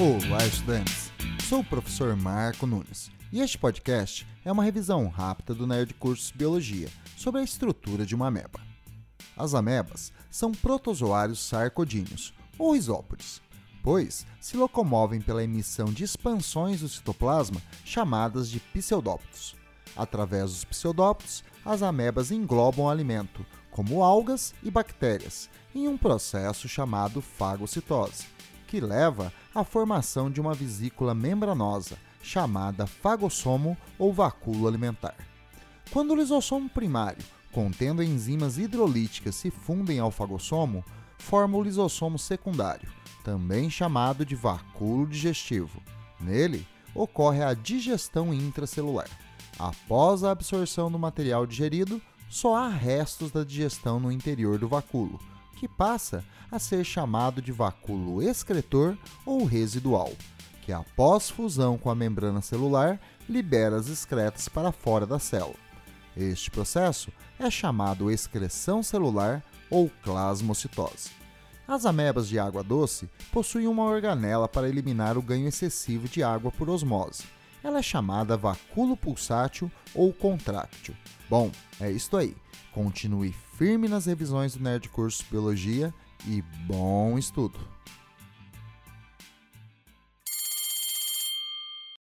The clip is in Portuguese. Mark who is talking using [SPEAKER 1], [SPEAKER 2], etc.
[SPEAKER 1] Olá, estudantes! Sou o professor Marco Nunes e este podcast é uma revisão rápida do Nerd Cursos Biologia sobre a estrutura de uma ameba. As amebas são protozoários sarcodíneos, ou isópodes, pois se locomovem pela emissão de expansões do citoplasma chamadas de pseudópodos. Através dos pseudópodos, as amebas englobam alimento, como algas e bactérias, em um processo chamado fagocitose que leva à formação de uma vesícula membranosa, chamada fagossomo ou vacúolo alimentar. Quando o lisossomo primário, contendo enzimas hidrolíticas, se fundem ao fagossomo, forma o lisossomo secundário, também chamado de vacúolo digestivo. Nele, ocorre a digestão intracelular. Após a absorção do material digerido, só há restos da digestão no interior do vacúolo, que passa a ser chamado de vacúolo excretor ou residual, que após fusão com a membrana celular libera as excretas para fora da célula. Este processo é chamado excreção celular ou plasmocitose. As amebas de água doce possuem uma organela para eliminar o ganho excessivo de água por osmose. Ela é chamada vacúolo pulsátil ou contráctil. Bom, é isto aí. Continue firme nas revisões do Nerd Curso Biologia e bom estudo!